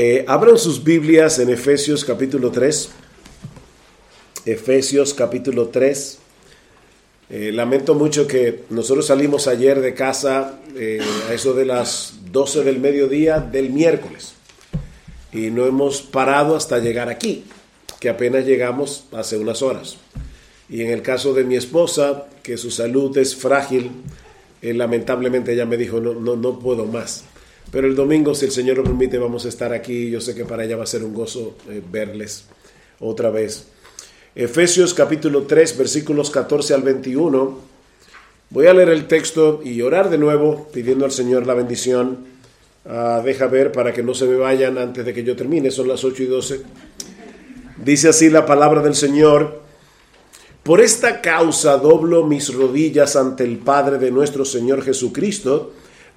Eh, abran sus Biblias en Efesios capítulo 3. Efesios capítulo 3. Eh, lamento mucho que nosotros salimos ayer de casa eh, a eso de las 12 del mediodía del miércoles y no hemos parado hasta llegar aquí, que apenas llegamos hace unas horas. Y en el caso de mi esposa, que su salud es frágil, lamentablemente ella me dijo, no, no, no puedo más. Pero el domingo, si el Señor lo permite, vamos a estar aquí. Yo sé que para ella va a ser un gozo eh, verles otra vez. Efesios capítulo 3, versículos 14 al 21. Voy a leer el texto y orar de nuevo, pidiendo al Señor la bendición. Ah, deja ver para que no se me vayan antes de que yo termine. Son las 8 y 12. Dice así la palabra del Señor. Por esta causa doblo mis rodillas ante el Padre de nuestro Señor Jesucristo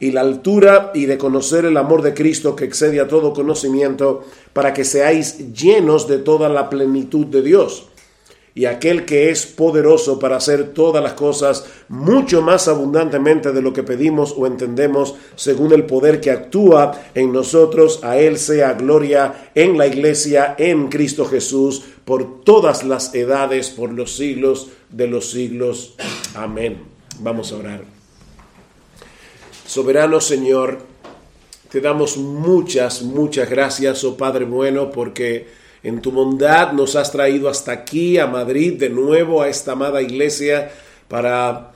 y la altura y de conocer el amor de Cristo que excede a todo conocimiento, para que seáis llenos de toda la plenitud de Dios. Y aquel que es poderoso para hacer todas las cosas mucho más abundantemente de lo que pedimos o entendemos, según el poder que actúa en nosotros, a Él sea gloria en la iglesia, en Cristo Jesús, por todas las edades, por los siglos de los siglos. Amén. Vamos a orar. Soberano Señor, te damos muchas, muchas gracias, oh Padre bueno, porque en tu bondad nos has traído hasta aquí, a Madrid, de nuevo, a esta amada iglesia, para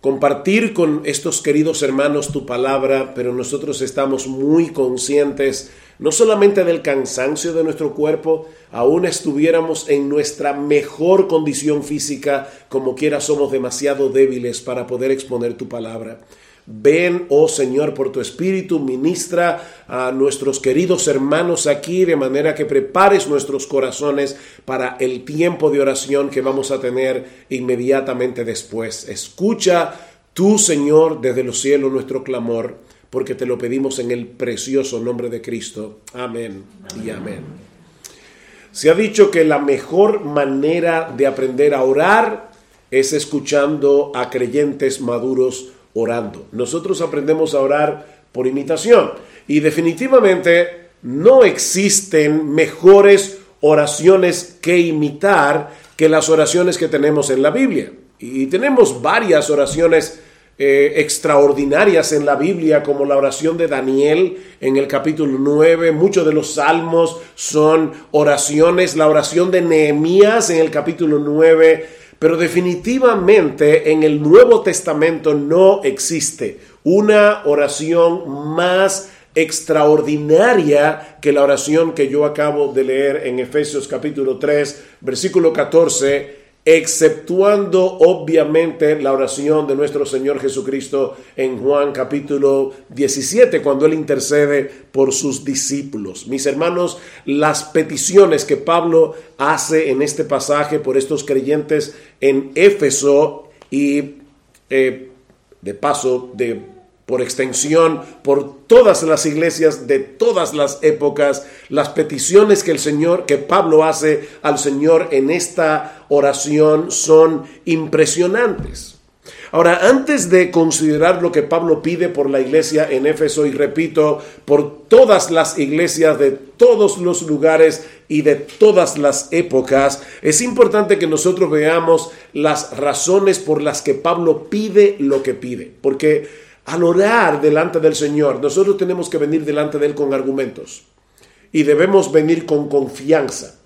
compartir con estos queridos hermanos tu palabra, pero nosotros estamos muy conscientes no solamente del cansancio de nuestro cuerpo, aún estuviéramos en nuestra mejor condición física, como quiera somos demasiado débiles para poder exponer tu palabra. Ven, oh Señor, por tu Espíritu, ministra a nuestros queridos hermanos aquí de manera que prepares nuestros corazones para el tiempo de oración que vamos a tener inmediatamente después. Escucha tú, Señor, desde los cielos nuestro clamor, porque te lo pedimos en el precioso nombre de Cristo. Amén y amén. Se ha dicho que la mejor manera de aprender a orar es escuchando a creyentes maduros orando. Nosotros aprendemos a orar por imitación y definitivamente no existen mejores oraciones que imitar que las oraciones que tenemos en la Biblia. Y tenemos varias oraciones eh, extraordinarias en la Biblia, como la oración de Daniel en el capítulo 9. Muchos de los salmos son oraciones. La oración de Nehemías en el capítulo 9 pero definitivamente en el Nuevo Testamento no existe una oración más extraordinaria que la oración que yo acabo de leer en Efesios capítulo 3, versículo 14, exceptuando obviamente la oración de nuestro Señor Jesucristo en Juan capítulo 17, cuando Él intercede por sus discípulos. Mis hermanos, las peticiones que Pablo hace en este pasaje por estos creyentes en Éfeso y eh, de paso de por extensión, por todas las iglesias de todas las épocas, las peticiones que el Señor, que Pablo hace al Señor en esta oración son impresionantes. Ahora, antes de considerar lo que Pablo pide por la iglesia en Éfeso, y repito, por todas las iglesias de todos los lugares y de todas las épocas, es importante que nosotros veamos las razones por las que Pablo pide lo que pide, porque al orar delante del Señor, nosotros tenemos que venir delante de Él con argumentos y debemos venir con confianza.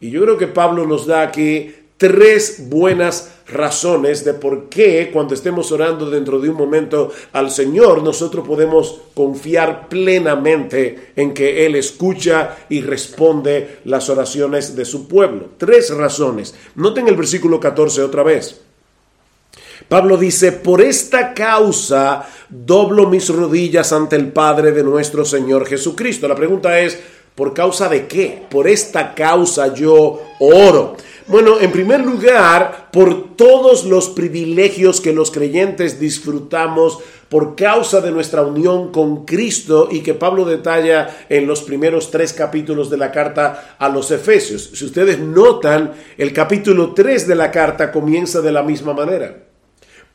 Y yo creo que Pablo nos da aquí tres buenas razones de por qué cuando estemos orando dentro de un momento al Señor, nosotros podemos confiar plenamente en que Él escucha y responde las oraciones de su pueblo. Tres razones. Noten el versículo 14 otra vez. Pablo dice, por esta causa doblo mis rodillas ante el Padre de nuestro Señor Jesucristo. La pregunta es, ¿Por causa de qué? Por esta causa yo oro. Bueno, en primer lugar, por todos los privilegios que los creyentes disfrutamos por causa de nuestra unión con Cristo y que Pablo detalla en los primeros tres capítulos de la carta a los Efesios. Si ustedes notan, el capítulo 3 de la carta comienza de la misma manera.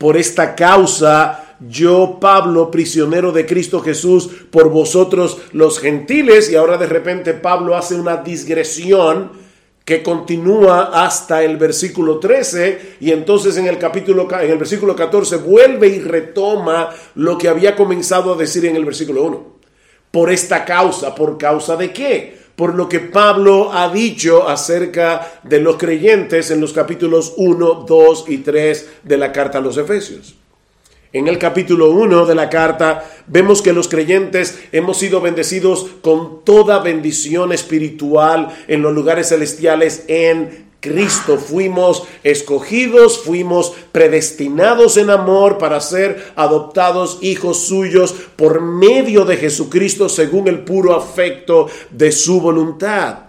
Por esta causa, yo, Pablo, prisionero de Cristo Jesús, por vosotros los gentiles, y ahora de repente Pablo hace una digresión que continúa hasta el versículo 13 y entonces en el capítulo en el versículo 14 vuelve y retoma lo que había comenzado a decir en el versículo 1. Por esta causa, ¿por causa de qué? Por lo que Pablo ha dicho acerca de los creyentes en los capítulos 1, 2 y 3 de la carta a los Efesios. En el capítulo 1 de la carta vemos que los creyentes hemos sido bendecidos con toda bendición espiritual en los lugares celestiales en Cristo. Fuimos escogidos, fuimos predestinados en amor para ser adoptados hijos suyos por medio de Jesucristo según el puro afecto de su voluntad.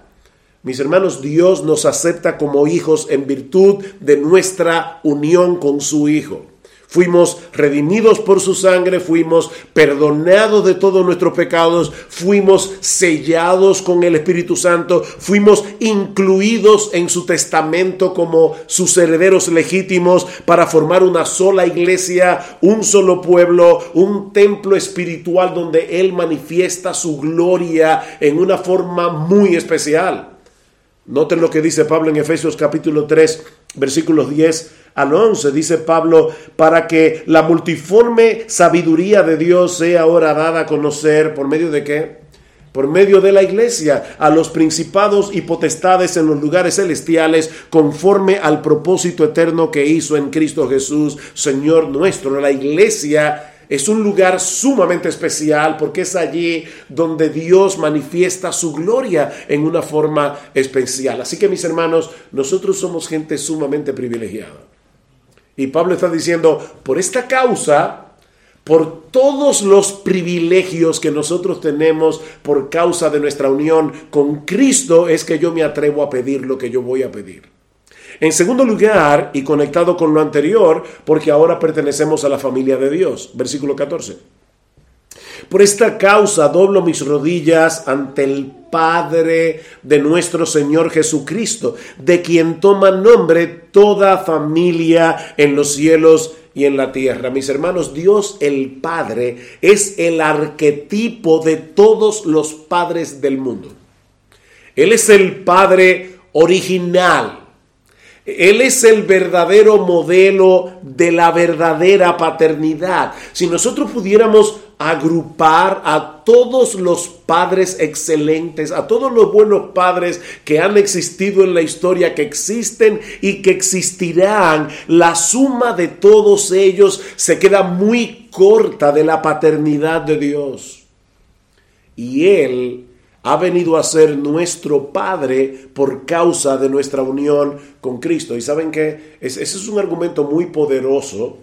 Mis hermanos, Dios nos acepta como hijos en virtud de nuestra unión con su Hijo. Fuimos redimidos por su sangre, fuimos perdonados de todos nuestros pecados, fuimos sellados con el Espíritu Santo, fuimos incluidos en su testamento como sus herederos legítimos para formar una sola iglesia, un solo pueblo, un templo espiritual donde Él manifiesta su gloria en una forma muy especial. Noten lo que dice Pablo en Efesios capítulo 3, versículos 10 al 11 dice Pablo, para que la multiforme sabiduría de Dios sea ahora dada a conocer por medio de qué? Por medio de la iglesia, a los principados y potestades en los lugares celestiales, conforme al propósito eterno que hizo en Cristo Jesús, Señor nuestro. La iglesia es un lugar sumamente especial porque es allí donde Dios manifiesta su gloria en una forma especial. Así que mis hermanos, nosotros somos gente sumamente privilegiada. Y Pablo está diciendo, por esta causa, por todos los privilegios que nosotros tenemos por causa de nuestra unión con Cristo, es que yo me atrevo a pedir lo que yo voy a pedir. En segundo lugar, y conectado con lo anterior, porque ahora pertenecemos a la familia de Dios, versículo 14. Por esta causa doblo mis rodillas ante el Padre de nuestro Señor Jesucristo, de quien toma nombre toda familia en los cielos y en la tierra. Mis hermanos, Dios el Padre es el arquetipo de todos los padres del mundo. Él es el Padre original. Él es el verdadero modelo de la verdadera paternidad. Si nosotros pudiéramos agrupar a todos los padres excelentes, a todos los buenos padres que han existido en la historia, que existen y que existirán, la suma de todos ellos se queda muy corta de la paternidad de Dios. Y Él ha venido a ser nuestro Padre por causa de nuestra unión con Cristo. Y saben que ese es un argumento muy poderoso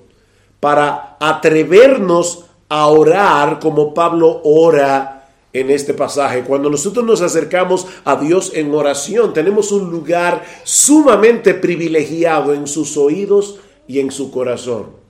para atrevernos a orar como Pablo ora en este pasaje. Cuando nosotros nos acercamos a Dios en oración, tenemos un lugar sumamente privilegiado en sus oídos y en su corazón.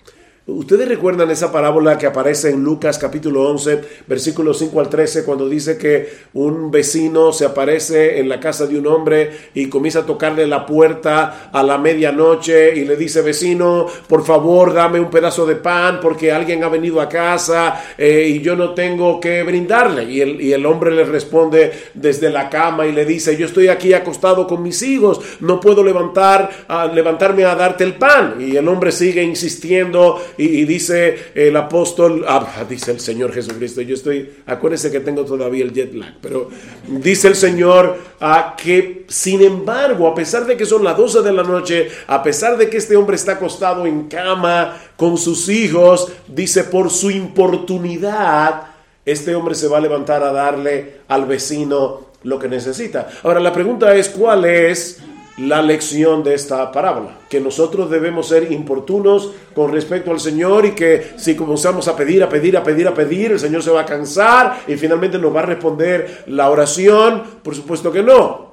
Ustedes recuerdan esa parábola que aparece en Lucas capítulo 11, versículos 5 al 13, cuando dice que un vecino se aparece en la casa de un hombre y comienza a tocarle la puerta a la medianoche y le dice, vecino, por favor, dame un pedazo de pan porque alguien ha venido a casa eh, y yo no tengo que brindarle. Y el, y el hombre le responde desde la cama y le dice, yo estoy aquí acostado con mis hijos, no puedo levantar, a, levantarme a darte el pan. Y el hombre sigue insistiendo y, dice el apóstol, ah, dice el Señor Jesucristo, yo estoy, acuérdense que tengo todavía el jet lag, pero dice el Señor ah, que sin embargo, a pesar de que son las 12 de la noche, a pesar de que este hombre está acostado en cama con sus hijos, dice por su importunidad, este hombre se va a levantar a darle al vecino lo que necesita. Ahora la pregunta es, ¿cuál es la lección de esta parábola, que nosotros debemos ser importunos con respecto al Señor y que si comenzamos a pedir, a pedir, a pedir, a pedir, el Señor se va a cansar y finalmente nos va a responder la oración, por supuesto que no.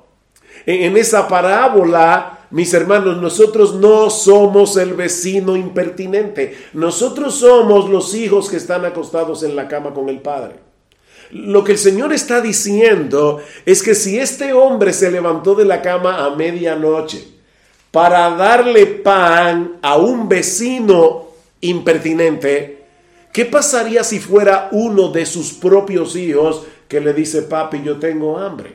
En, esa parábola, mis hermanos, nosotros no somos el vecino impertinente, nosotros somos los hijos que están acostados en la cama con el Padre. Lo que el Señor está diciendo es que si este hombre se levantó de la cama a medianoche para darle pan a un vecino impertinente, ¿qué pasaría si fuera uno de sus propios hijos que le dice, papi, yo tengo hambre?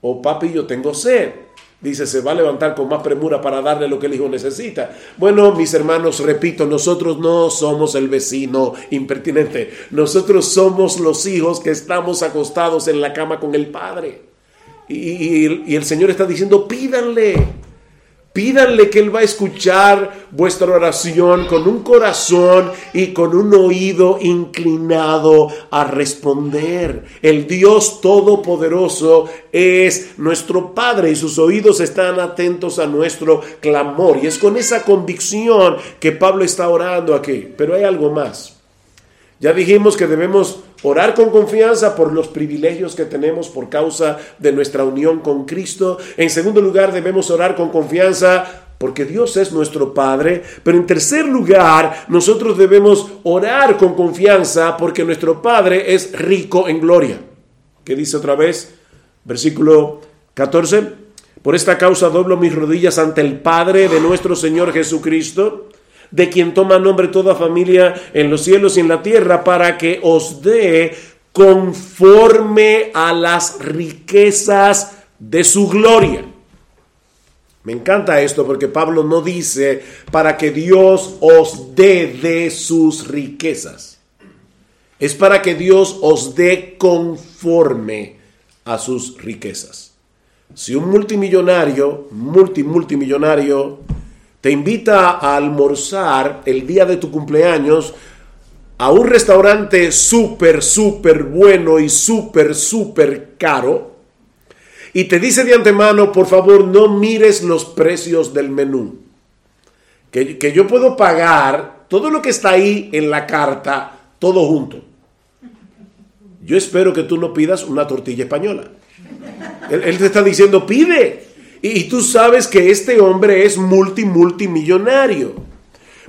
O papi, yo tengo sed. Dice, se va a levantar con más premura para darle lo que el hijo necesita. Bueno, mis hermanos, repito, nosotros no somos el vecino impertinente. Nosotros somos los hijos que estamos acostados en la cama con el Padre. Y, y el Señor está diciendo, pídanle. Pídanle que Él va a escuchar vuestra oración con un corazón y con un oído inclinado a responder. El Dios Todopoderoso es nuestro Padre y sus oídos están atentos a nuestro clamor. Y es con esa convicción que Pablo está orando aquí. Pero hay algo más. Ya dijimos que debemos orar con confianza por los privilegios que tenemos por causa de nuestra unión con Cristo. En segundo lugar, debemos orar con confianza porque Dios es nuestro Padre. Pero en tercer lugar, nosotros debemos orar con confianza porque nuestro Padre es rico en gloria. ¿Qué dice otra vez? Versículo 14. Por esta causa doblo mis rodillas ante el Padre de nuestro Señor Jesucristo de quien toma nombre toda familia en los cielos y en la tierra, para que os dé conforme a las riquezas de su gloria. Me encanta esto porque Pablo no dice para que Dios os dé de sus riquezas. Es para que Dios os dé conforme a sus riquezas. Si un multimillonario, multimultimillonario, te invita a almorzar el día de tu cumpleaños a un restaurante súper, súper bueno y súper, súper caro, y te dice de antemano, por favor, no mires los precios del menú, que, que yo puedo pagar todo lo que está ahí en la carta, todo junto. Yo espero que tú no pidas una tortilla española. Él, él te está diciendo, pide, y, tú sabes que este hombre es multi, multimillonario.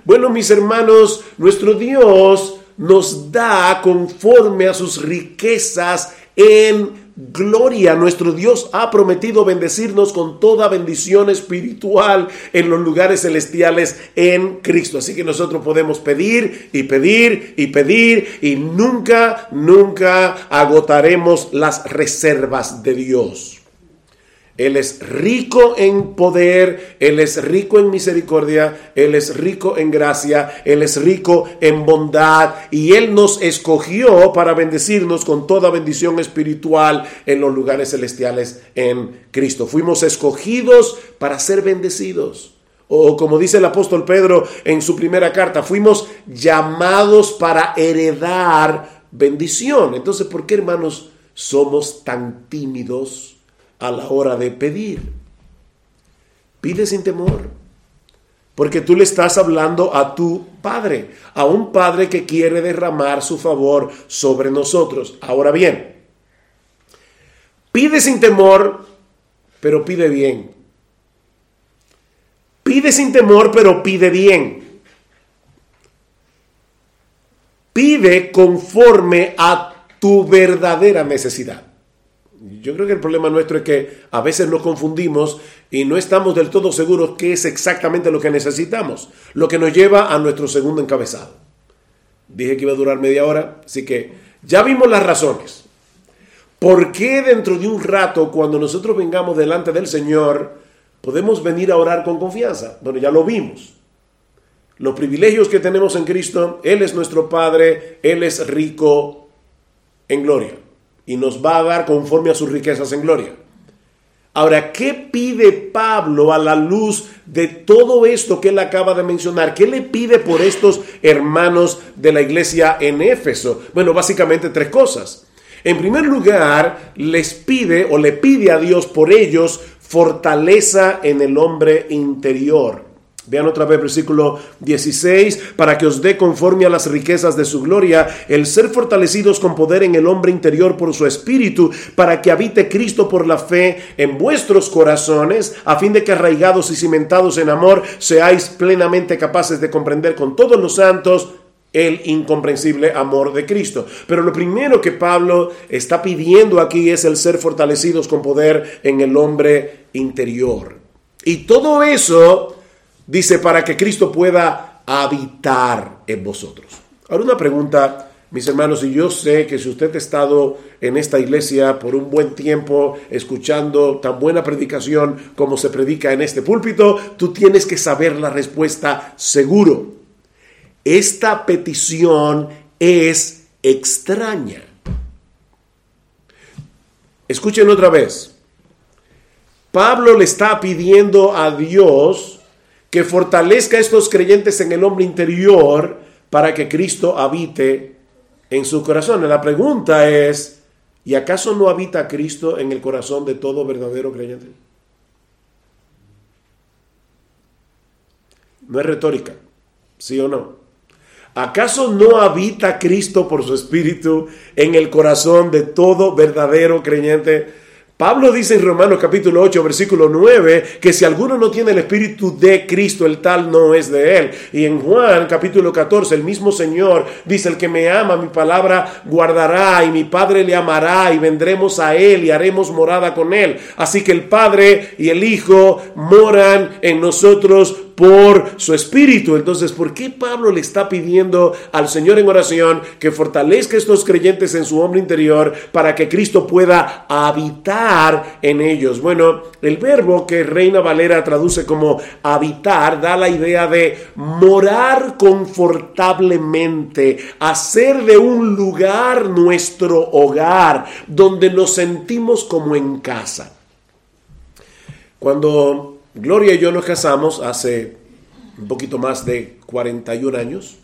Bueno, mis hermanos, nuestro Dios nos da conforme a sus riquezas en gloria. Nuestro Dios ha prometido bendecirnos con toda bendición espiritual en los lugares celestiales en Cristo. Así que nosotros podemos pedir y pedir y pedir y nunca, nunca agotaremos las reservas de Dios. Él es rico en poder, Él es rico en misericordia, Él es rico en gracia, Él es rico en bondad y Él nos escogió para bendecirnos con toda bendición espiritual en los lugares celestiales en Cristo. Fuimos escogidos para ser bendecidos. O como dice el apóstol Pedro en su primera carta, fuimos llamados para heredar bendición. Entonces, ¿por qué hermanos somos tan tímidos? A la hora de pedir. Pide sin temor, porque tú le estás hablando a tu Padre, a un Padre que quiere derramar su favor sobre nosotros. Ahora bien, pide sin temor, pero pide bien. Pide sin temor, pero pide bien. Pide conforme a tu verdadera necesidad. Yo creo que el problema nuestro es que a veces nos confundimos y no estamos del todo seguros qué es exactamente lo que necesitamos, lo que nos lleva a nuestro segundo encabezado. Dije que iba a durar media hora, así que ya vimos las razones. ¿Por qué dentro de un rato, cuando nosotros vengamos delante del Señor, podemos venir a orar con confianza? Bueno, ya lo vimos. Los privilegios que tenemos en Cristo, Él es nuestro Padre, Él es rico en gloria y nos va a dar conforme a sus riquezas en gloria. Ahora, ¿qué pide Pablo a la luz de todo esto que él acaba de mencionar? ¿Qué le pide por estos hermanos de la iglesia en Éfeso? Bueno, básicamente tres cosas. En primer lugar, les pide o le pide a Dios por ellos fortaleza en el hombre interior. Vean otra vez versículo 16, para que os dé conforme a las riquezas de su gloria, el ser fortalecidos con poder en el hombre interior por su espíritu, para que habite Cristo por la fe en vuestros corazones, a fin de que arraigados y cimentados en amor, seáis plenamente capaces de comprender con todos los santos el incomprensible amor de Cristo. Pero lo primero que Pablo está pidiendo aquí es el ser fortalecidos con poder en el hombre interior. Y todo eso Dice, para que Cristo pueda habitar en vosotros. Ahora una pregunta, mis hermanos, y yo sé que si usted ha estado en esta iglesia por un buen tiempo escuchando tan buena predicación como se predica en este púlpito, tú tienes que saber la respuesta seguro. Esta petición es extraña. Escuchen otra vez. Pablo le está pidiendo a Dios que fortalezca a estos creyentes en el hombre interior para que Cristo habite en su corazón. La pregunta es, ¿y acaso no habita Cristo en el corazón de todo verdadero creyente? No es retórica, ¿sí o no? ¿Acaso no habita Cristo por su Espíritu en el corazón de todo verdadero creyente? Pablo dice en Romanos capítulo 8, versículo 9, que si alguno no tiene el Espíritu de Cristo, el tal no es de él. Y en Juan capítulo 14, el mismo Señor dice, el que me ama, mi palabra guardará y mi Padre le amará y vendremos a él y haremos morada con él. Así que el Padre y el Hijo moran en nosotros por su espíritu. Entonces, ¿por qué Pablo le está pidiendo al Señor en oración que fortalezca a estos creyentes en su hombre interior para que Cristo pueda habitar en ellos? Bueno, el verbo que Reina Valera traduce como habitar da la idea de morar confortablemente, hacer de un lugar nuestro hogar, donde nos sentimos como en casa. Cuando Gloria y yo nos casamos hace un poquito más de 41 años.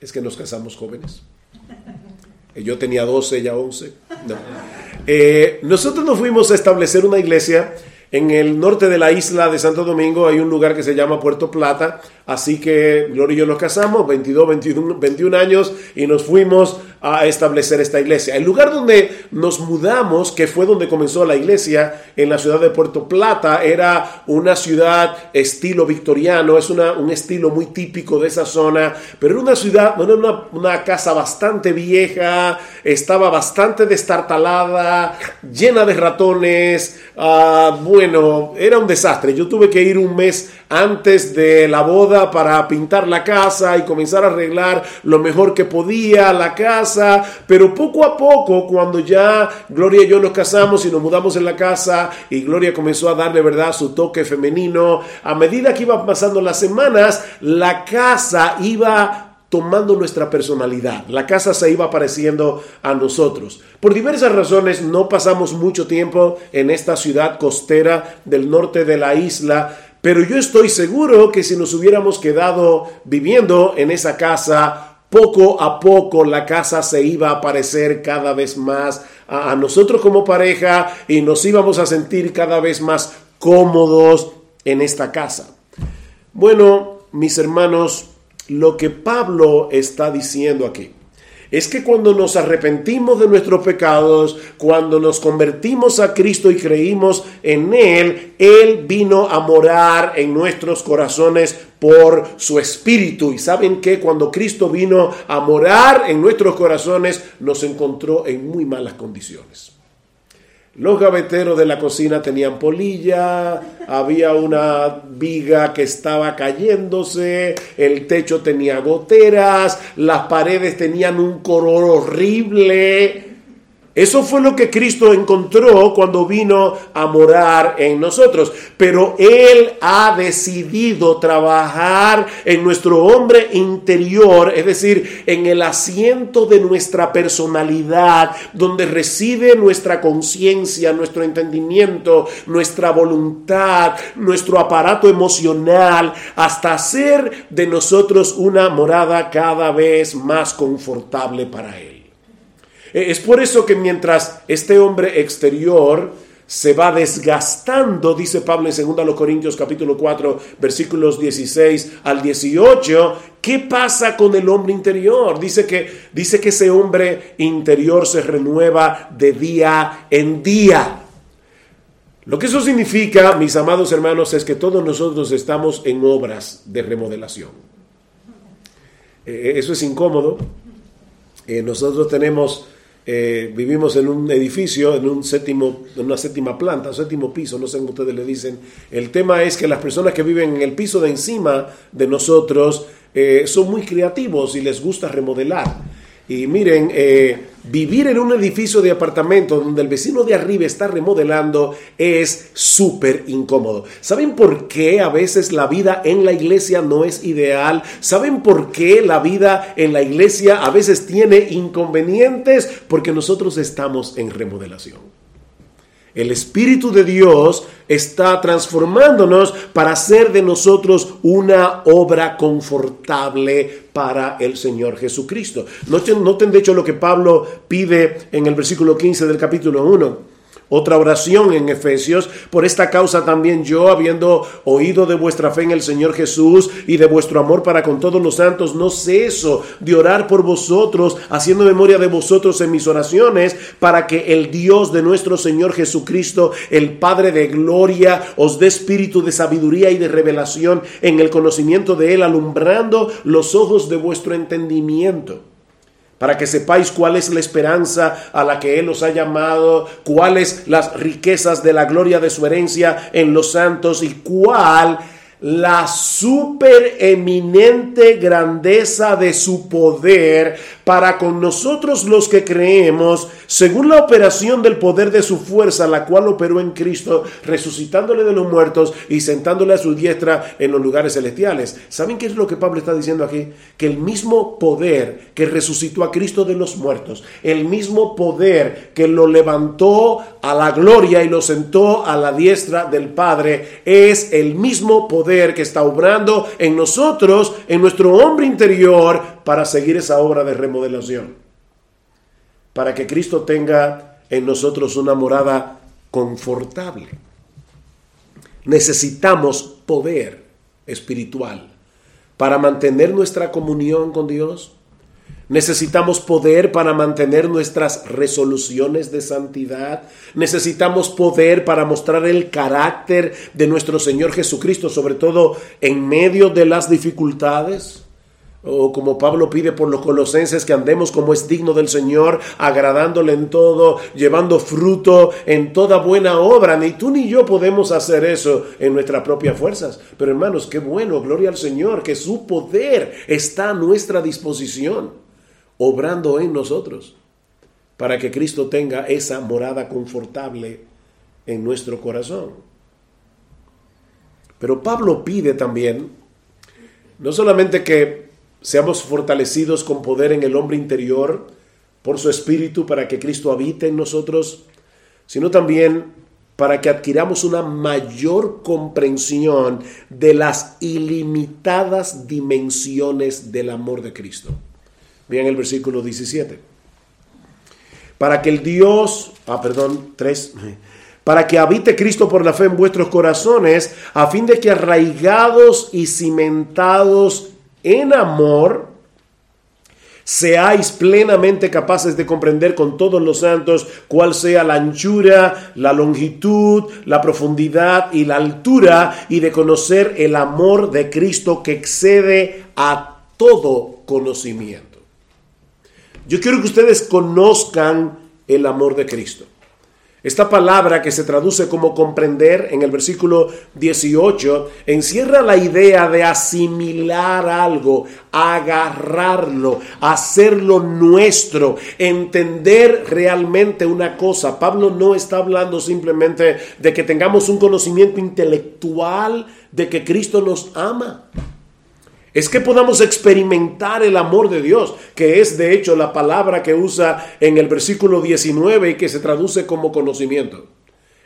Es que nos casamos jóvenes. Eh, yo tenía 12, ella 11. Eh, nosotros nos fuimos a establecer una iglesia en el norte de la isla de Santo Domingo. Hay un lugar que se llama Puerto Plata. Así que Gloria y yo nos casamos, 22, 21, 21 años, y nos fuimos a establecer esta iglesia. El lugar donde nos mudamos, que fue donde comenzó la iglesia, en la ciudad de Puerto Plata, era una ciudad estilo victoriano, es una, un estilo muy típico de esa zona, pero era una ciudad, bueno, una, una casa bastante vieja, estaba bastante destartalada, llena de ratones, uh, bueno, era un desastre. Yo tuve que ir un mes antes de la boda para pintar la casa y comenzar a arreglar lo mejor que podía la casa, pero poco a poco cuando ya Gloria y yo nos casamos y nos mudamos en la casa y Gloria comenzó a darle verdad su toque femenino, a medida que iban pasando las semanas, la casa iba tomando nuestra personalidad. La casa se iba pareciendo a nosotros. Por diversas razones no pasamos mucho tiempo en esta ciudad costera del norte de la isla, pero yo estoy seguro que si nos hubiéramos quedado viviendo en esa casa, poco a poco la casa se iba a parecer cada vez más a, nosotros como pareja y nos íbamos a sentir cada vez más cómodos en esta casa. Bueno, mis hermanos, lo que Pablo está diciendo aquí es que cuando nos arrepentimos de nuestros pecados, cuando nos convertimos a Cristo y creímos en Él, Él vino a morar en nuestros corazones por su espíritu. Y saben que cuando Cristo vino a morar en nuestros corazones, nos encontró en muy malas condiciones. Los gaveteros de la cocina tenían polilla, había una viga que estaba cayéndose, el techo tenía goteras, las paredes tenían un color horrible, eso fue lo que Cristo encontró cuando vino a morar en nosotros. Pero Él ha decidido trabajar en nuestro hombre interior, es decir, en el asiento de nuestra personalidad, donde reside nuestra conciencia, nuestro entendimiento, nuestra voluntad, nuestro aparato emocional, hasta hacer de nosotros una morada cada vez más confortable para Él. E, es por eso que mientras este hombre exterior se va desgastando, dice Pablo en 2 Corintios capítulo 4, versículos 16 al 18, ¿qué pasa con el hombre interior? Dice que, dice que ese hombre interior se renueva de día en día. Lo que eso significa, mis amados hermanos, es que todos nosotros estamos en obras de remodelación. Eh, eso es incómodo. Eh, nosotros tenemos eh, vivimos en un edificio, en, un séptimo, en una séptima planta, séptimo piso, no sé cómo ustedes le dicen. El tema es que las personas que viven en el piso de encima de nosotros eh, son muy creativos y les gusta remodelar. Y miren, eh, vivir en un edificio de apartamento donde el vecino de arriba está remodelando es súper incómodo. ¿Saben por qué a veces la vida en la iglesia no es ideal? ¿Saben por qué la vida en la iglesia a veces tiene inconvenientes? Porque nosotros estamos en remodelación. El Espíritu de Dios está transformándonos para hacer de nosotros una obra confortable para el Señor Jesucristo. Noten, de hecho lo que Pablo pide en el versículo 15 del capítulo 1. Otra oración en Efesios, por esta causa también yo, habiendo oído de vuestra fe en el Señor Jesús y de vuestro amor para con todos los santos, no ceso de orar por vosotros, haciendo memoria de vosotros en mis oraciones, para que el Dios de nuestro Señor Jesucristo, el Padre de gloria, os dé espíritu de sabiduría y de revelación en el conocimiento de Él, alumbrando los ojos de vuestro entendimiento para que sepáis cuál es la esperanza a la que Él os ha llamado, cuáles las riquezas de la gloria de su herencia en los santos y cuál la supereminente grandeza de su poder para con nosotros los que creemos, según la operación del poder de su fuerza, la cual operó en Cristo, resucitándole de los muertos y sentándole a su diestra en los lugares celestiales. ¿Saben qué es lo que Pablo está diciendo aquí? Que el mismo poder que resucitó a Cristo de los muertos, el mismo poder que lo levantó a la gloria y lo sentó a la diestra del Padre, es el mismo que está obrando en nosotros, en nuestro hombre interior, para seguir esa obra de remodelación. Para que Cristo tenga en nosotros una morada confortable. Necesitamos poder espiritual para mantener nuestra comunión con Dios, Necesitamos poder para mantener nuestras resoluciones de santidad. Necesitamos poder para mostrar el carácter de nuestro Señor Jesucristo, sobre todo en medio de las dificultades. O como Pablo pide por los colosenses que andemos como es digno del Señor, agradándole en todo, llevando fruto en toda buena obra. Ni tú ni yo podemos hacer eso en nuestras propias fuerzas. Pero hermanos, qué bueno, gloria al Señor, que su poder está a nuestra disposición obrando en nosotros para que Cristo tenga esa morada confortable en nuestro corazón. Pero Pablo pide también, no solamente que seamos fortalecidos con poder en el hombre interior por su espíritu para que Cristo habite en nosotros, sino también para que adquiramos una mayor comprensión de las ilimitadas dimensiones del amor de Cristo. Vean el versículo 17. Para que el Dios, ah, perdón, 3, para que habite Cristo por la fe en vuestros corazones, a fin de que arraigados y cimentados en amor, seáis plenamente capaces de comprender con todos los santos cuál sea la anchura, la longitud, la profundidad y la altura, y de conocer el amor de Cristo que excede a todo conocimiento. Yo quiero que ustedes conozcan el amor de Cristo. Esta palabra que se traduce como comprender en el versículo 18 encierra la idea de asimilar algo, agarrarlo, hacerlo nuestro, entender realmente una cosa. Pablo no está hablando simplemente de que tengamos un conocimiento intelectual de que Cristo nos ama es que podamos experimentar el amor de Dios, que es de hecho la palabra que usa en el versículo 19 y que se traduce como conocimiento.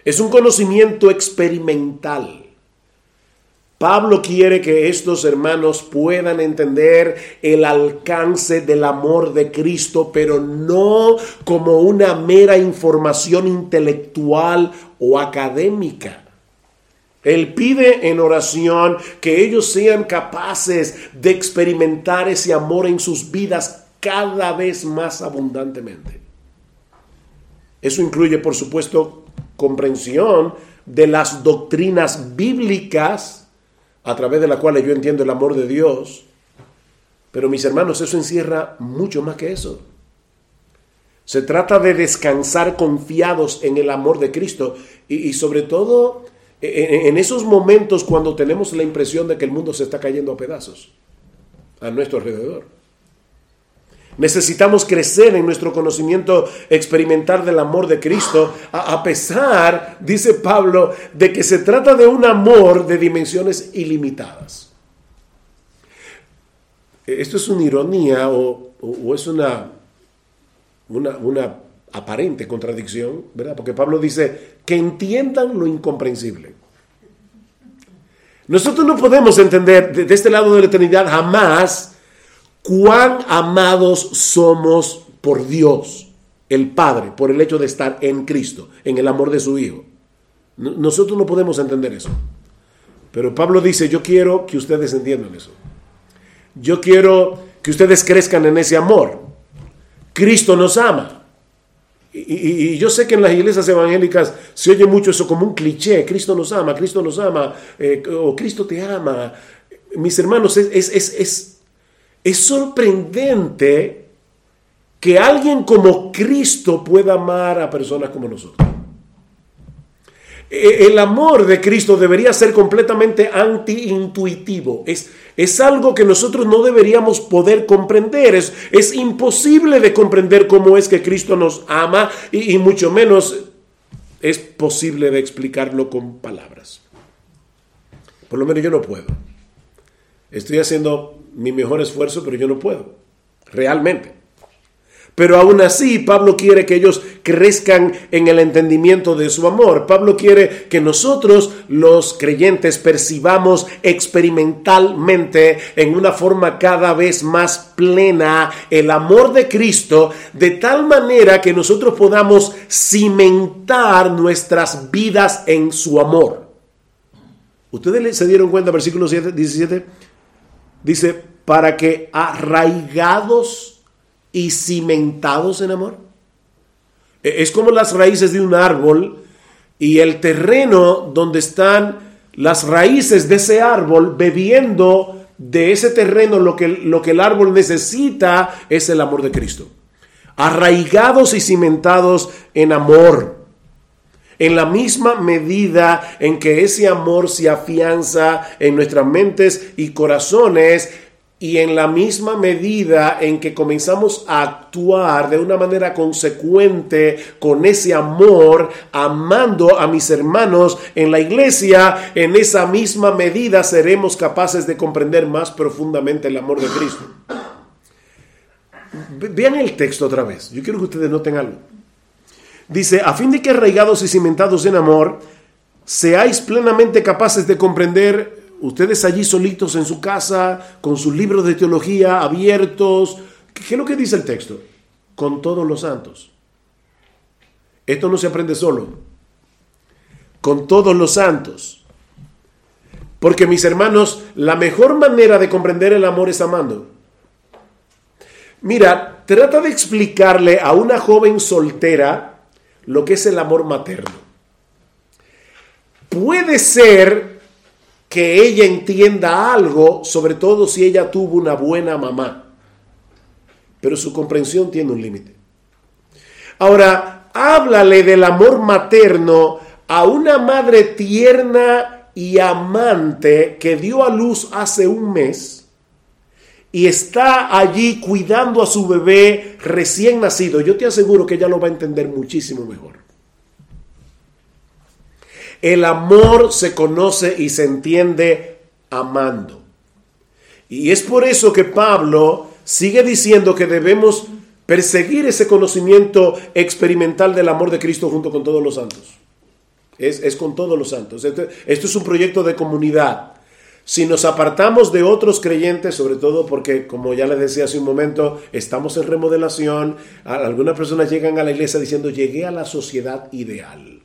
Es un conocimiento experimental. Pablo quiere que estos hermanos puedan entender el alcance del amor de Cristo, pero no como una mera información intelectual o académica. Él pide en oración que ellos sean capaces de experimentar ese amor en sus vidas cada vez más abundantemente. Eso incluye, por supuesto, comprensión de las doctrinas bíblicas a través de las cuales yo entiendo el amor de Dios. Pero mis hermanos, eso encierra mucho más que eso. Se trata de descansar confiados en el amor de Cristo y, sobre todo en esos momentos cuando tenemos la impresión de que el mundo se está cayendo a pedazos a nuestro alrededor. Necesitamos crecer en nuestro conocimiento experimental del amor de Cristo, a, pesar, dice Pablo, de que se trata de un amor de dimensiones ilimitadas. Esto es una ironía o, es una, una, una aparente contradicción, ¿verdad? Porque Pablo dice que entiendan lo incomprensible. Nosotros no podemos entender de, este lado de la eternidad jamás cuán amados somos por Dios, el Padre, por el hecho de estar en Cristo, en el amor de su Hijo. Nosotros no podemos entender eso. Pero Pablo dice, yo quiero que ustedes entiendan eso. Yo quiero que ustedes crezcan en ese amor. Cristo nos ama. Y, yo sé que en las iglesias evangélicas se oye mucho eso como un cliché, Cristo nos ama, Cristo nos ama, eh, o Cristo te ama. Mis hermanos, es, es, es sorprendente que alguien como Cristo pueda amar a personas como nosotros. E, el amor de Cristo debería ser completamente anti-intuitivo. Es, es algo que nosotros no deberíamos poder comprender. Es, es imposible de comprender cómo es que Cristo nos ama y, y mucho menos es posible de explicarlo con palabras. Por lo menos yo no puedo. Estoy haciendo mi mejor esfuerzo, pero yo no puedo. Realmente. Pero aún así, Pablo quiere que ellos crezcan en el entendimiento de su amor. Pablo quiere que nosotros, los creyentes, percibamos experimentalmente en una forma cada vez más plena el amor de Cristo, de tal manera que nosotros podamos cimentar nuestras vidas en su amor. ¿Ustedes se dieron cuenta, versículo 17? Dice, para que arraigados y cimentados en amor. E, es como las raíces de un árbol y el terreno donde están las raíces de ese árbol bebiendo de ese terreno lo que, lo que el árbol necesita es el amor de Cristo. Arraigados y cimentados en amor. En la misma medida en que ese amor se afianza en nuestras mentes y corazones, y en la misma medida en que comenzamos a actuar de una manera consecuente con ese amor, amando a mis hermanos en la iglesia, en esa misma medida seremos capaces de comprender más profundamente el amor de Cristo. Vean el texto otra vez. Yo quiero que ustedes noten algo. Dice, a fin de que arraigados y cimentados en amor, seáis plenamente capaces de comprender ustedes allí solitos en su casa, con sus libros de teología abiertos. ¿Qué es lo que dice el texto? Con todos los santos. Esto no se aprende solo. Con todos los santos. Porque mis hermanos, la mejor manera de comprender el amor es amando. Mira, trata de explicarle a una joven soltera lo que es el amor materno. Puede ser que ella entienda algo, sobre todo si ella tuvo una buena mamá. Pero su comprensión tiene un límite. Ahora, háblale del amor materno a una madre tierna y amante que dio a luz hace un mes y está allí cuidando a su bebé recién nacido. Yo te aseguro que ella lo va a entender muchísimo mejor. El amor se conoce y se entiende amando. Y es por eso que Pablo sigue diciendo que debemos perseguir ese conocimiento experimental del amor de Cristo junto con todos los santos. Es, con todos los santos. Esto, esto es un proyecto de comunidad. si nos apartamos de otros creyentes, sobre todo porque, como ya les decía hace un momento, estamos en remodelación, algunas personas llegan a la iglesia diciendo, llegué a la sociedad ideal.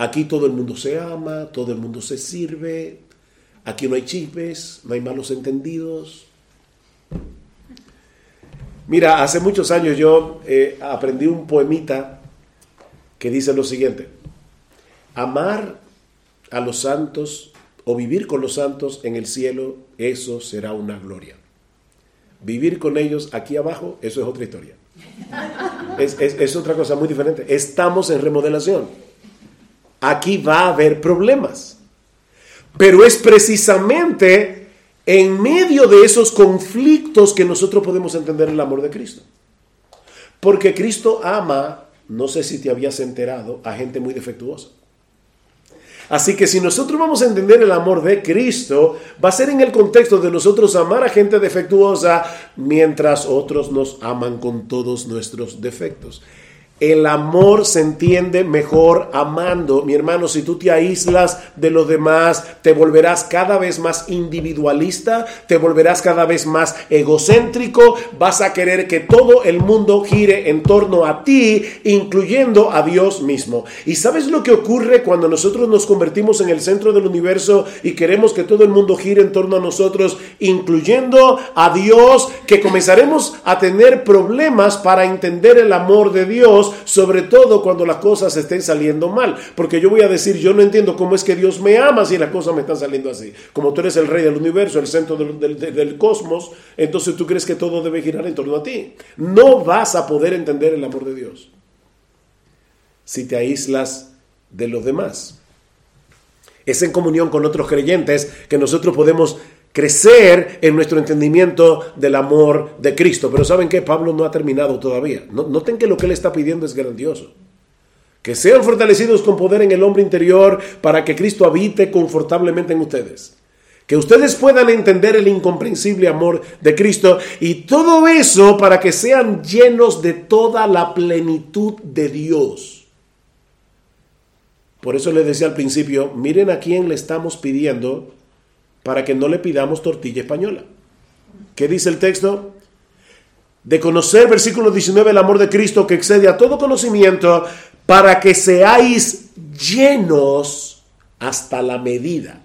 Aquí todo el mundo se ama, todo el mundo se sirve, aquí no hay chismes, no hay malos entendidos. Mira, hace muchos años yo eh, aprendí un poemita que dice lo siguiente, amar a los santos o vivir con los santos en el cielo, eso será una gloria. Vivir con ellos aquí abajo, eso es otra historia. Es, es otra cosa muy diferente. Estamos en remodelación. Aquí va a haber problemas. Pero es precisamente en medio de esos conflictos que nosotros podemos entender el amor de Cristo. Porque Cristo ama, no sé si te habías enterado, a gente muy defectuosa. Así que si nosotros vamos a entender el amor de Cristo, va a ser en el contexto de nosotros amar a gente defectuosa mientras otros nos aman con todos nuestros defectos. El amor se entiende mejor amando. Mi hermano, si tú te aíslas de los demás, te volverás cada vez más individualista, te volverás cada vez más egocéntrico, vas a querer que todo el mundo gire en torno a ti, incluyendo a Dios mismo. ¿Y sabes lo que ocurre cuando nosotros nos convertimos en el centro del universo y queremos que todo el mundo gire en torno a nosotros, incluyendo a Dios, que comenzaremos a tener problemas para entender el amor de Dios? Sobre todo cuando las cosas estén saliendo mal. Porque yo voy a decir, yo no entiendo cómo es que Dios me ama si las cosas me están saliendo así. Como tú eres el rey del universo, el centro del, del cosmos, entonces tú crees que todo debe girar en torno a ti. No vas a poder entender el amor de Dios si te aíslas de los demás. Es en comunión con otros creyentes que nosotros podemos crecer en nuestro entendimiento del amor de Cristo. Pero ¿saben qué? Pablo no ha terminado todavía. Noten que lo que él está pidiendo es grandioso. Que sean fortalecidos con poder en el hombre interior para que Cristo habite confortablemente en ustedes. Que ustedes puedan entender el incomprensible amor de Cristo y todo eso para que sean llenos de toda la plenitud de Dios. Por eso les decía al principio, miren a quién le estamos pidiendo para que no le pidamos tortilla española. ¿Qué dice el texto? De conocer, versículo 19, el amor de Cristo que excede a todo conocimiento, para que seáis llenos hasta la medida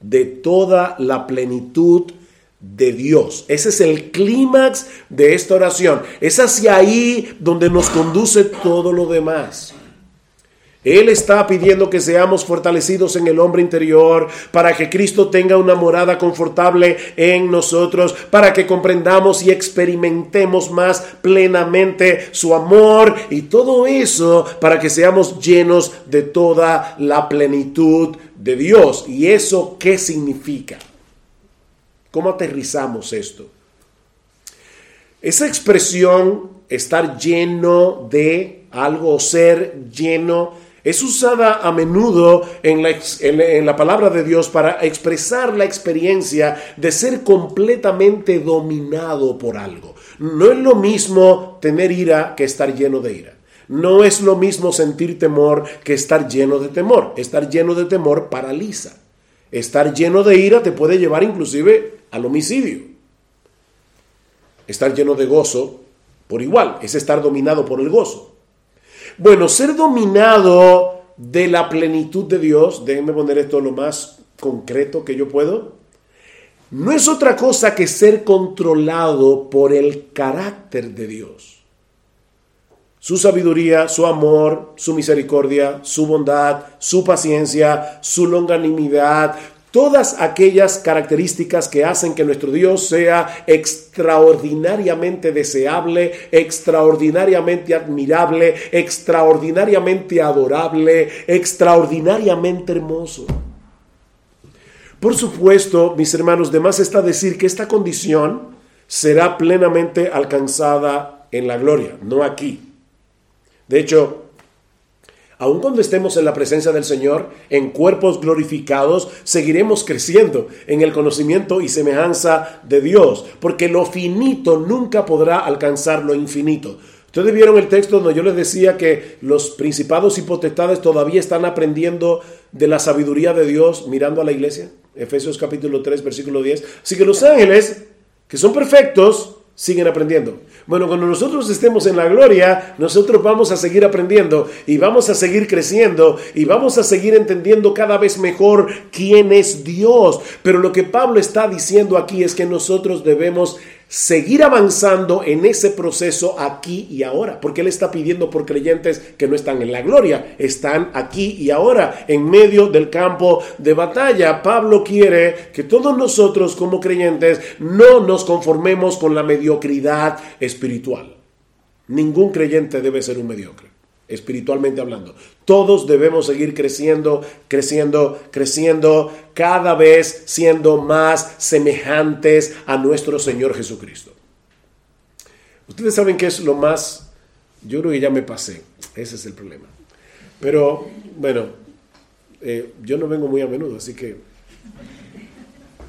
de toda la plenitud de Dios. Ese es el clímax de esta oración. Es hacia ahí donde nos conduce todo lo demás. Él está pidiendo que seamos fortalecidos en el hombre interior para que Cristo tenga una morada confortable en nosotros, para que comprendamos y experimentemos más plenamente su amor y todo eso para que seamos llenos de toda la plenitud de Dios. ¿Y eso qué significa? ¿Cómo aterrizamos esto? Esa expresión, estar lleno de algo, ser lleno es usada a menudo en la, en la, palabra de Dios para expresar la experiencia de ser completamente dominado por algo. No es lo mismo tener ira que estar lleno de ira. No es lo mismo sentir temor que estar lleno de temor. Estar lleno de temor paraliza. Estar lleno de ira te puede llevar inclusive al homicidio. Estar lleno de gozo, por igual, es estar dominado por el gozo. Bueno, ser dominado de la plenitud de Dios, déjenme poner esto lo más concreto que yo puedo, no es otra cosa que ser controlado por el carácter de Dios. Su sabiduría, su amor, su misericordia, su bondad, su paciencia, su longanimidad, todas aquellas características que hacen que nuestro Dios sea extraordinariamente deseable, extraordinariamente admirable, extraordinariamente adorable, extraordinariamente hermoso. Por supuesto, mis hermanos, de más está decir que esta condición será plenamente alcanzada en la gloria, no aquí. De hecho, Aun cuando estemos en la presencia del Señor, en cuerpos glorificados, seguiremos creciendo en el conocimiento y semejanza de Dios, porque lo finito nunca podrá alcanzar lo infinito. Ustedes vieron el texto donde yo les decía que los principados y potestades todavía están aprendiendo de la sabiduría de Dios mirando a la iglesia. Efesios capítulo 3, versículo 10. Así que los ángeles, que son perfectos, siguen aprendiendo. Bueno, cuando nosotros estemos en la gloria, nosotros vamos a seguir aprendiendo y vamos a seguir creciendo y vamos a seguir entendiendo cada vez mejor quién es Dios. Pero lo que Pablo está diciendo aquí es que nosotros debemos seguir avanzando en ese proceso aquí y ahora, porque Él está pidiendo por creyentes que no están en la gloria, están aquí y ahora, en medio del campo de batalla. Pablo quiere que todos nosotros como creyentes no nos conformemos con la mediocridad espiritual. Ningún creyente debe ser un mediocre espiritualmente hablando. Todos debemos seguir creciendo, creciendo, creciendo, cada vez siendo más semejantes a nuestro Señor Jesucristo. Ustedes saben que es lo más, yo creo que ya me pasé, ese es el problema. Pero bueno, eh, yo no vengo muy a menudo, así que,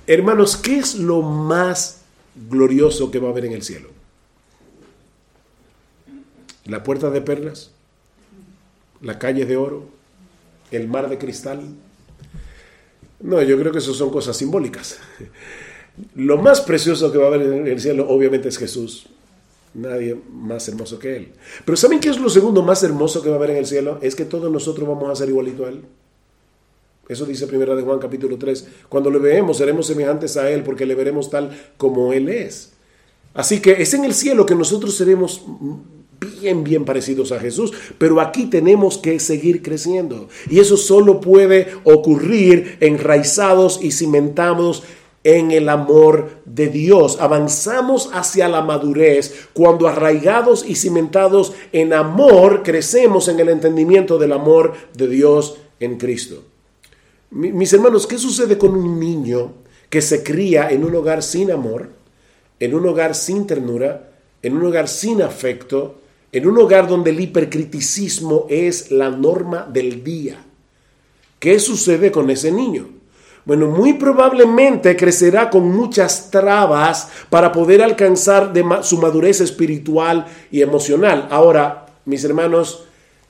hermanos, ¿qué es lo más glorioso que va a haber en el cielo? ¿La puerta de perlas? La calle de oro, el mar de cristal. No, yo creo que eso son cosas simbólicas. Lo más precioso que va a haber en el cielo obviamente es Jesús. Nadie más hermoso que Él. Pero ¿saben qué es lo segundo más hermoso que va a haber en el cielo? Es que todos nosotros vamos a ser igualito a Él. Eso dice Primera de Juan capítulo 3. Cuando le veamos seremos semejantes a Él porque le veremos tal como Él es. Así que es en el cielo que nosotros seremos bien, bien parecidos a Jesús, pero aquí tenemos que seguir creciendo. Y eso solo puede ocurrir enraizados y cimentados en el amor de Dios. Avanzamos hacia la madurez cuando arraigados y cimentados en amor crecemos en el entendimiento del amor de Dios en Cristo. Mis hermanos, ¿qué sucede con un niño que se cría en un hogar sin amor, en un hogar sin ternura, en un hogar sin afecto, en un hogar donde el hipercriticismo es la norma del día. ¿Qué sucede con ese niño? Bueno, muy probablemente crecerá con muchas trabas para poder alcanzar su madurez espiritual y emocional. Ahora, mis hermanos,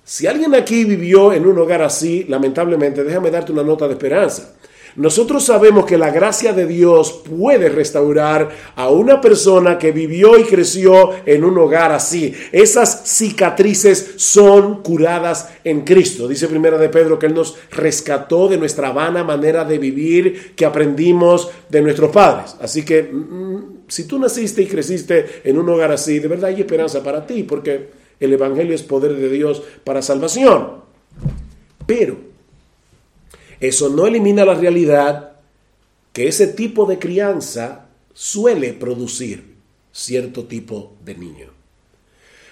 si alguien aquí vivió en un hogar así, lamentablemente, déjame darte una nota de esperanza. Nosotros sabemos que la gracia de Dios puede restaurar a una persona que vivió y creció en un hogar así. Esas cicatrices son curadas en Cristo. Dice primero de Pedro que Él nos rescató de nuestra vana manera de vivir que aprendimos de nuestros padres. Así que mm, si tú naciste y creciste en un hogar así, de verdad hay esperanza para ti, porque el Evangelio es poder de Dios para salvación. Pero eso no elimina la realidad que ese tipo de crianza suele producir cierto tipo de niño.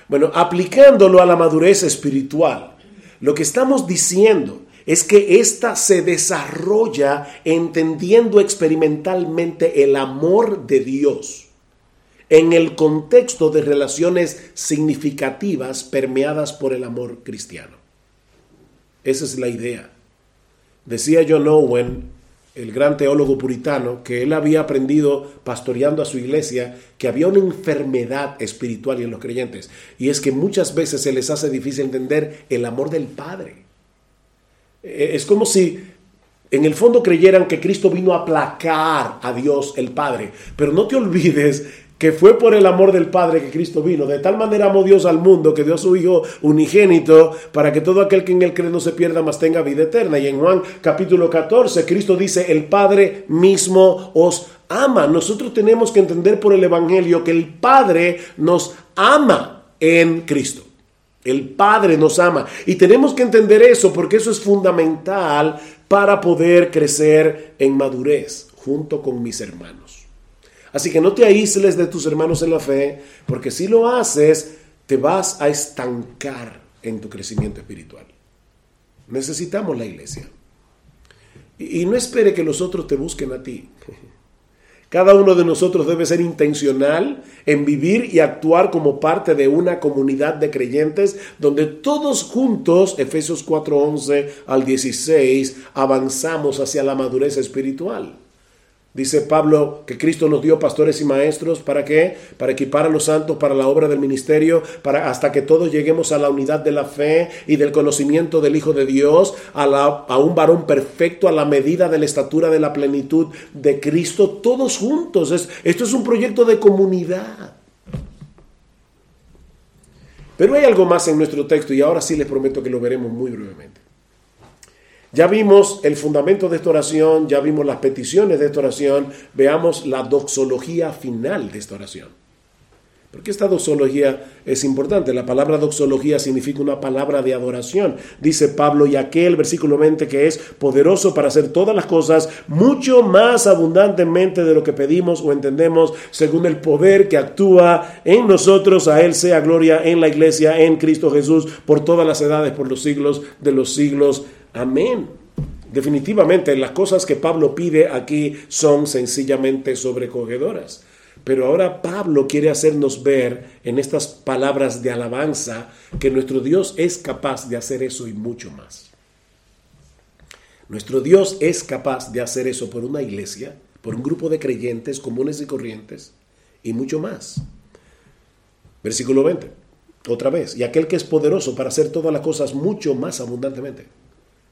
Bueno, aplicándolo a la madurez espiritual, lo que estamos diciendo es que ésta se desarrolla entendiendo experimentalmente el amor de Dios en el contexto de relaciones significativas permeadas por el amor cristiano. Esa es la idea. Decía John Owen, el gran teólogo puritano, que él había aprendido pastoreando a su iglesia que había una enfermedad espiritual en los creyentes. Y es que muchas veces se les hace difícil entender el amor del Padre. Eh, es como si en el fondo creyeran que Cristo vino a aplacar a Dios el Padre. Pero no te olvides que fue por el amor del Padre que Cristo vino. De tal manera amó Dios al mundo que dio a su Hijo unigénito para que todo aquel que en él cree no se pierda, mas tenga vida eterna. Y en Juan capítulo 14, Cristo dice, el Padre mismo os ama. Nosotros tenemos que entender por el Evangelio que el Padre nos ama en Cristo. El Padre nos ama. Y tenemos que entender eso porque eso es fundamental para poder crecer en madurez junto con mis hermanos. Así que no te aísles de tus hermanos en la fe, porque si lo haces, te vas a estancar en tu crecimiento espiritual. Necesitamos la iglesia. Y, no espere que los otros te busquen a ti. Cada uno de nosotros debe ser intencional en vivir y actuar como parte de una comunidad de creyentes donde todos juntos, Efesios 4:11 al 16, avanzamos hacia la madurez espiritual. Dice Pablo que Cristo nos dio pastores y maestros, ¿para qué? Para equipar a los santos para la obra del ministerio, para hasta que todos lleguemos a la unidad de la fe y del conocimiento del Hijo de Dios, a, a un varón perfecto, a la medida de la estatura de la plenitud de Cristo, todos juntos. esto es un proyecto de comunidad. Pero hay algo más en nuestro texto y ahora sí les prometo que lo veremos muy brevemente. Ya vimos el fundamento de esta oración, ya vimos las peticiones de esta oración, veamos la doxología final de esta oración. Porque esta doxología es importante. La palabra doxología significa una palabra de adoración. Dice Pablo, y aquel versículo 20 que es poderoso para hacer todas las cosas mucho más abundantemente de lo que pedimos o entendemos, según el poder que actúa en nosotros. A Él sea gloria en la iglesia, en Cristo Jesús, por todas las edades, por los siglos de los siglos. Amén. Definitivamente las cosas que Pablo pide aquí son sencillamente sobrecogedoras. Pero ahora Pablo quiere hacernos ver en estas palabras de alabanza que nuestro Dios es capaz de hacer eso y mucho más. Nuestro Dios es capaz de hacer eso por una iglesia, por un grupo de creyentes comunes y corrientes y mucho más. Versículo 20, otra vez, y aquel que es poderoso para hacer todas las cosas mucho más abundantemente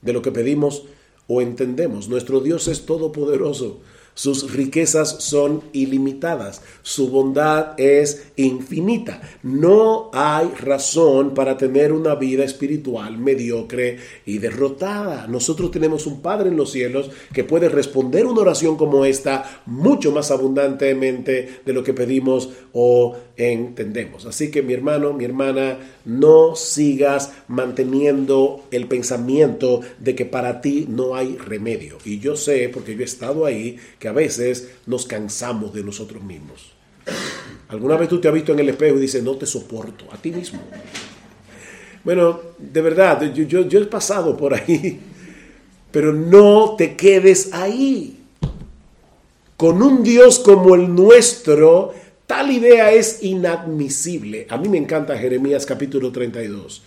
de lo que pedimos o entendemos. Nuestro Dios es todopoderoso. Sus riquezas son ilimitadas, su bondad es infinita. No hay razón para tener una vida espiritual mediocre y derrotada. Nosotros tenemos un Padre en los cielos que puede responder una oración como esta mucho más abundantemente de lo que pedimos o entendemos. Así que mi hermano, mi hermana, no sigas manteniendo el pensamiento de que para ti no hay remedio. Y yo sé, porque yo he estado ahí, que a veces nos cansamos de nosotros mismos. ¿Alguna vez tú te has visto en el espejo y dices, no te soporto a ti mismo? Bueno, de verdad, yo, he pasado por ahí, pero no te quedes ahí. Con un Dios como el nuestro, tal idea es inadmisible. A mí me encanta Jeremías capítulo 32.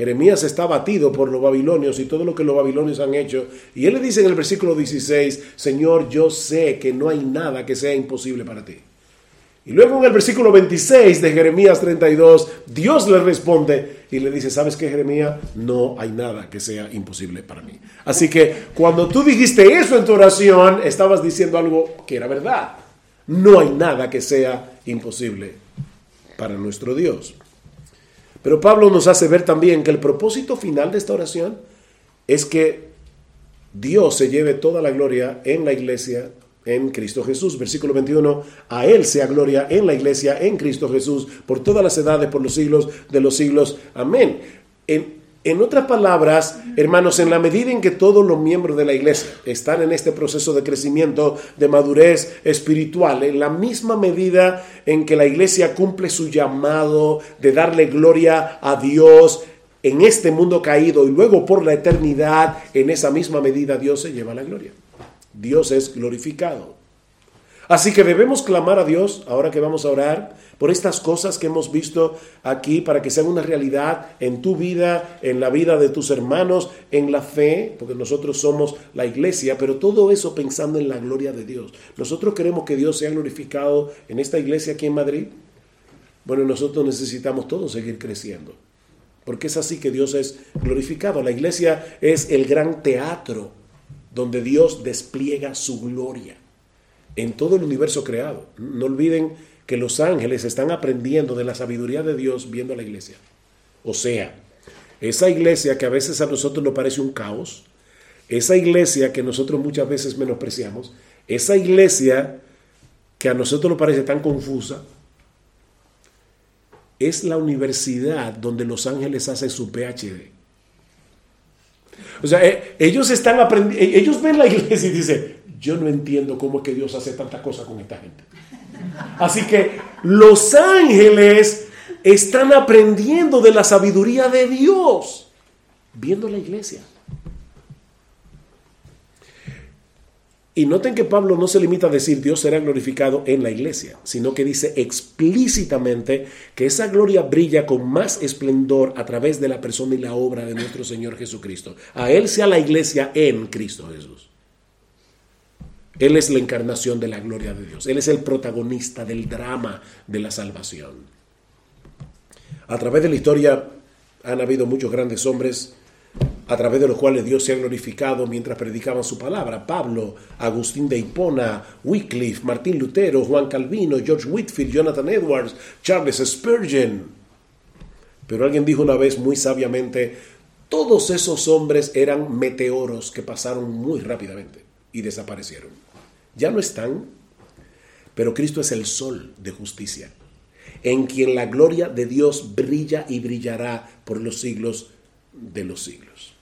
Jeremías está batido por los babilonios y todo lo que los babilonios han hecho. Y él le dice en el versículo 16, Señor, yo sé que no hay nada que sea imposible para ti. Y luego en el versículo 26 de Jeremías 32, Dios le responde y le dice, ¿sabes qué, Jeremías? No hay nada que sea imposible para mí. Así que cuando tú dijiste eso en tu oración, estabas diciendo algo que era verdad. No hay nada que sea imposible para nuestro Dios. Pero Pablo nos hace ver también que el propósito final de esta oración es que Dios se lleve toda la gloria en la iglesia en Cristo Jesús. Versículo 21, a Él sea gloria en la iglesia en Cristo Jesús por todas las edades, por los siglos de los siglos. Amén. En, en otras palabras, hermanos, en la medida en que todos los miembros de la iglesia están en este proceso de crecimiento, de madurez espiritual, en la misma medida en que la iglesia cumple su llamado de darle gloria a Dios en este mundo caído y luego por la eternidad, en esa misma medida Dios se lleva la gloria. Dios es glorificado. Así que debemos clamar a Dios, ahora que vamos a orar, por estas cosas que hemos visto aquí, para que sean una realidad en tu vida, en la vida de tus hermanos, en la fe, porque nosotros somos la iglesia, pero todo eso pensando en la gloria de Dios. Nosotros queremos que Dios sea glorificado en esta iglesia aquí en Madrid. Bueno, nosotros necesitamos todos seguir creciendo, porque es así que Dios es glorificado. La iglesia es el gran teatro donde Dios despliega su gloria en todo el universo creado. No olviden que los ángeles están aprendiendo de la sabiduría de Dios viendo la iglesia. O sea, esa iglesia que a veces a nosotros nos parece un caos, esa iglesia que nosotros muchas veces menospreciamos, esa iglesia que a nosotros nos parece tan confusa, es la universidad donde los ángeles hacen su PhD. O sea, eh, ellos están aprendiendo, ellos ven la iglesia y dicen, yo no entiendo cómo es que Dios hace tanta cosa con esta gente. Así que los ángeles están aprendiendo de la sabiduría de Dios, viendo la iglesia. Y noten que Pablo no se limita a decir Dios será glorificado en la iglesia, sino que dice explícitamente que esa gloria brilla con más esplendor a través de la persona y la obra de nuestro Señor Jesucristo. A Él sea la iglesia en Cristo Jesús. Él es la encarnación de la gloria de Dios. Él es el protagonista del drama de la salvación. A través de la historia han habido muchos grandes hombres a través de los cuales Dios se ha glorificado mientras predicaban su palabra. Pablo, Agustín de Hipona, Wycliffe, Martín Lutero, Juan Calvino, George Whitfield, Jonathan Edwards, Charles Spurgeon. Pero alguien dijo una vez muy sabiamente, todos esos hombres eran meteoros que pasaron muy rápidamente y desaparecieron. Ya no están, pero Cristo es el sol de justicia, en quien la gloria de Dios brilla y brillará por los siglos de los siglos.